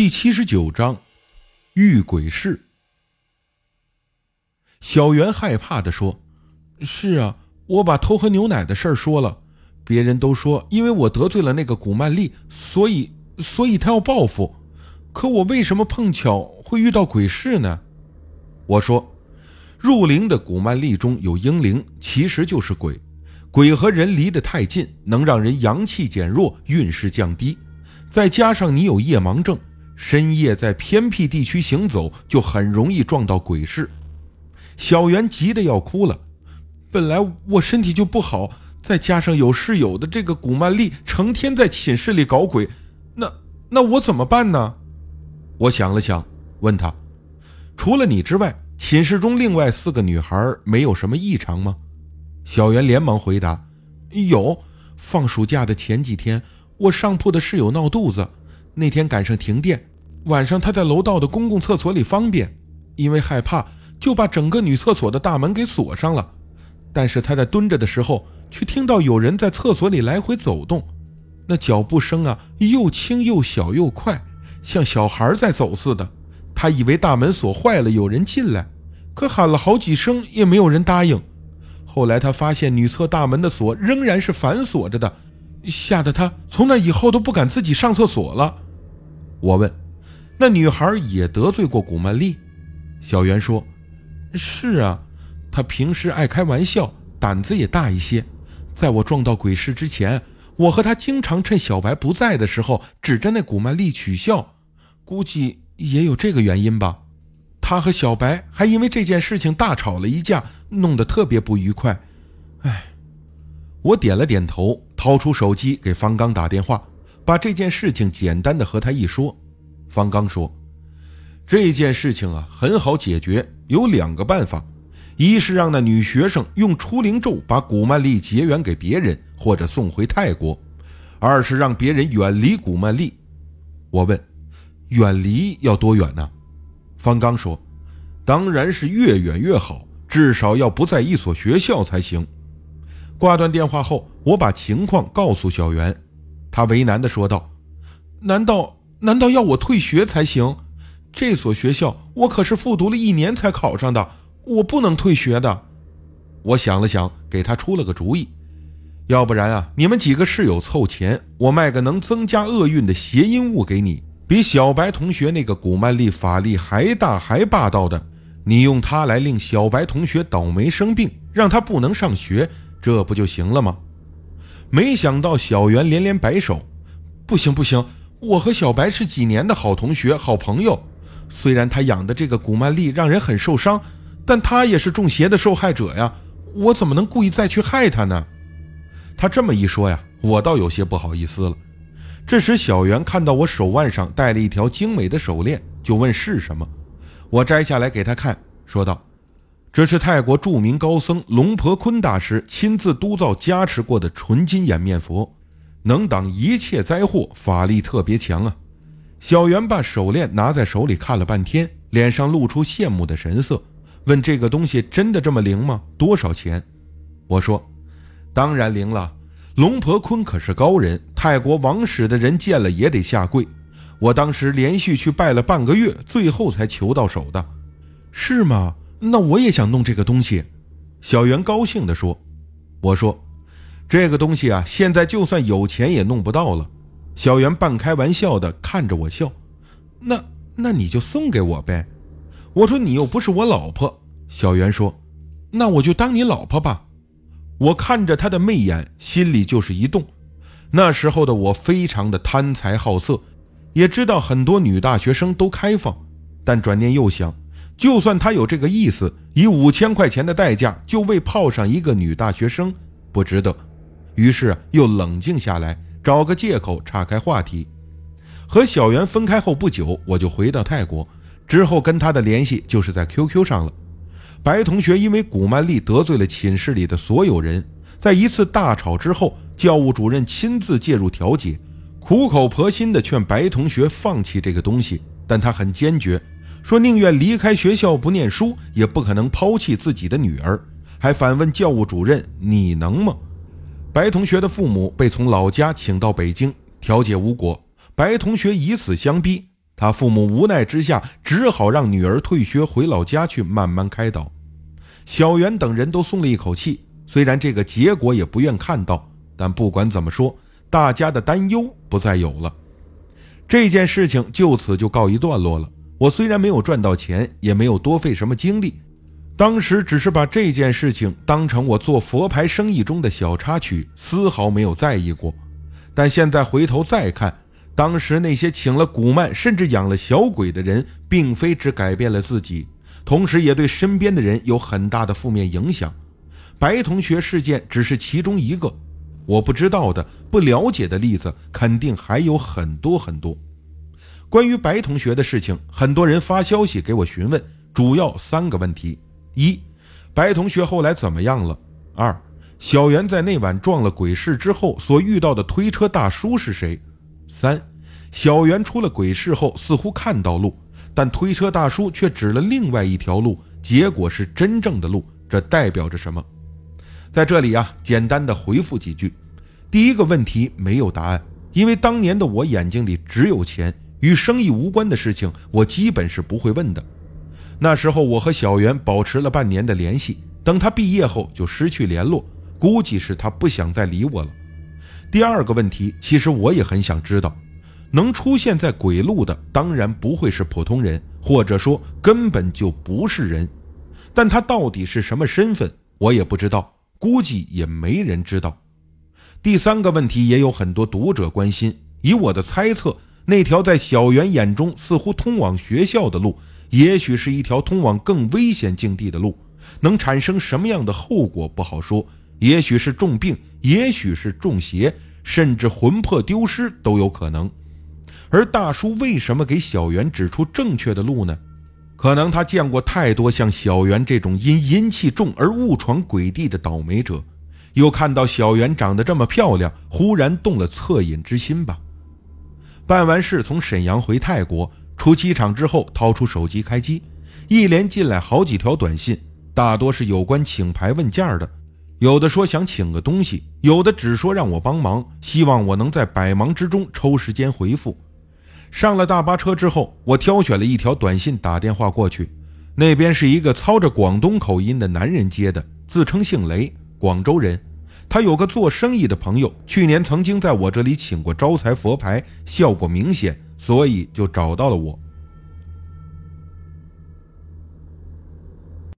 第七十九章，遇鬼事。小袁害怕的说：“是啊，我把偷喝牛奶的事儿说了，别人都说因为我得罪了那个古曼丽，所以所以他要报复。可我为什么碰巧会遇到鬼事呢？”我说：“入灵的古曼丽中有婴灵，其实就是鬼。鬼和人离得太近，能让人阳气减弱，运势降低。再加上你有夜盲症。”深夜在偏僻地区行走，就很容易撞到鬼市。小袁急得要哭了。本来我身体就不好，再加上有室友的这个古曼丽成天在寝室里搞鬼，那那我怎么办呢？我想了想，问他：“除了你之外，寝室中另外四个女孩没有什么异常吗？”小袁连忙回答：“有。放暑假的前几天，我上铺的室友闹肚子，那天赶上停电。”晚上他在楼道的公共厕所里方便，因为害怕，就把整个女厕所的大门给锁上了。但是他在蹲着的时候，却听到有人在厕所里来回走动，那脚步声啊，又轻又小又快，像小孩在走似的。他以为大门锁坏了，有人进来，可喊了好几声也没有人答应。后来他发现女厕大门的锁仍然是反锁着的，吓得他从那以后都不敢自己上厕所了。我问。那女孩也得罪过古曼丽，小袁说：“是啊，她平时爱开玩笑，胆子也大一些。在我撞到鬼市之前，我和她经常趁小白不在的时候指着那古曼丽取笑，估计也有这个原因吧。她和小白还因为这件事情大吵了一架，弄得特别不愉快。哎，我点了点头，掏出手机给方刚打电话，把这件事情简单的和他一说。”方刚说：“这件事情啊，很好解决，有两个办法：一是让那女学生用除灵咒把古曼丽结缘给别人，或者送回泰国；二是让别人远离古曼丽。”我问：“远离要多远呢？”方刚说：“当然是越远越好，至少要不在一所学校才行。”挂断电话后，我把情况告诉小袁，他为难地说道：“难道？”难道要我退学才行？这所学校我可是复读了一年才考上的，我不能退学的。我想了想，给他出了个主意，要不然啊，你们几个室友凑钱，我卖个能增加厄运的谐音物给你，比小白同学那个古曼丽法力还大还霸道的，你用它来令小白同学倒霉生病，让他不能上学，这不就行了吗？没想到小袁连连摆手，不行不行。我和小白是几年的好同学、好朋友。虽然他养的这个古曼丽让人很受伤，但他也是中邪的受害者呀。我怎么能故意再去害他呢？他这么一说呀，我倒有些不好意思了。这时，小袁看到我手腕上戴了一条精美的手链，就问是什么。我摘下来给他看，说道：“这是泰国著名高僧龙婆坤大师亲自督造加持过的纯金眼面佛。”能挡一切灾祸，法力特别强啊！小袁把手链拿在手里看了半天，脸上露出羡慕的神色，问：“这个东西真的这么灵吗？多少钱？”我说：“当然灵了。龙婆坤可是高人，泰国王室的人见了也得下跪。我当时连续去拜了半个月，最后才求到手的。是吗？那我也想弄这个东西。”小袁高兴地说：“我说。”这个东西啊，现在就算有钱也弄不到了。小袁半开玩笑的看着我笑，那那你就送给我呗。我说你又不是我老婆。小袁说，那我就当你老婆吧。我看着他的媚眼，心里就是一动。那时候的我非常的贪财好色，也知道很多女大学生都开放，但转念又想，就算他有这个意思，以五千块钱的代价就为泡上一个女大学生，不值得。于是又冷静下来，找个借口岔开话题。和小袁分开后不久，我就回到泰国，之后跟他的联系就是在 QQ 上了。白同学因为古曼丽得罪了寝室里的所有人，在一次大吵之后，教务主任亲自介入调解，苦口婆心地劝白同学放弃这个东西，但他很坚决，说宁愿离开学校不念书，也不可能抛弃自己的女儿，还反问教务主任：“你能吗？”白同学的父母被从老家请到北京调解无果，白同学以死相逼，他父母无奈之下，只好让女儿退学回老家去慢慢开导。小袁等人都松了一口气，虽然这个结果也不愿看到，但不管怎么说，大家的担忧不再有了。这件事情就此就告一段落了。我虽然没有赚到钱，也没有多费什么精力，当时只是把这件事情当成我做佛牌生意中的小插曲，丝毫没有在意过。但现在回头再看，当时那些请了古曼甚至养了小鬼的人，并非只改变了自己。同时，也对身边的人有很大的负面影响。白同学事件只是其中一个，我不知道的、不了解的例子肯定还有很多很多。关于白同学的事情，很多人发消息给我询问，主要三个问题：一、白同学后来怎么样了？二、小袁在那晚撞了鬼市之后所遇到的推车大叔是谁？三、小袁出了鬼市后似乎看到路。但推车大叔却指了另外一条路，结果是真正的路，这代表着什么？在这里啊，简单的回复几句。第一个问题没有答案，因为当年的我眼睛里只有钱，与生意无关的事情我基本是不会问的。那时候我和小袁保持了半年的联系，等他毕业后就失去联络，估计是他不想再理我了。第二个问题，其实我也很想知道。能出现在鬼路的，当然不会是普通人，或者说根本就不是人。但他到底是什么身份，我也不知道，估计也没人知道。第三个问题也有很多读者关心，以我的猜测，那条在小袁眼中似乎通往学校的路，也许是一条通往更危险境地的路，能产生什么样的后果不好说，也许是重病，也许是中邪，甚至魂魄丢失都有可能。而大叔为什么给小袁指出正确的路呢？可能他见过太多像小袁这种因阴气重而误闯鬼地的倒霉者，又看到小袁长得这么漂亮，忽然动了恻隐之心吧。办完事从沈阳回泰国，出机场之后掏出手机开机，一连进来好几条短信，大多是有关请牌问价的，有的说想请个东西，有的只说让我帮忙，希望我能在百忙之中抽时间回复。上了大巴车之后，我挑选了一条短信打电话过去。那边是一个操着广东口音的男人接的，自称姓雷，广州人。他有个做生意的朋友，去年曾经在我这里请过招财佛牌，效果明显，所以就找到了我。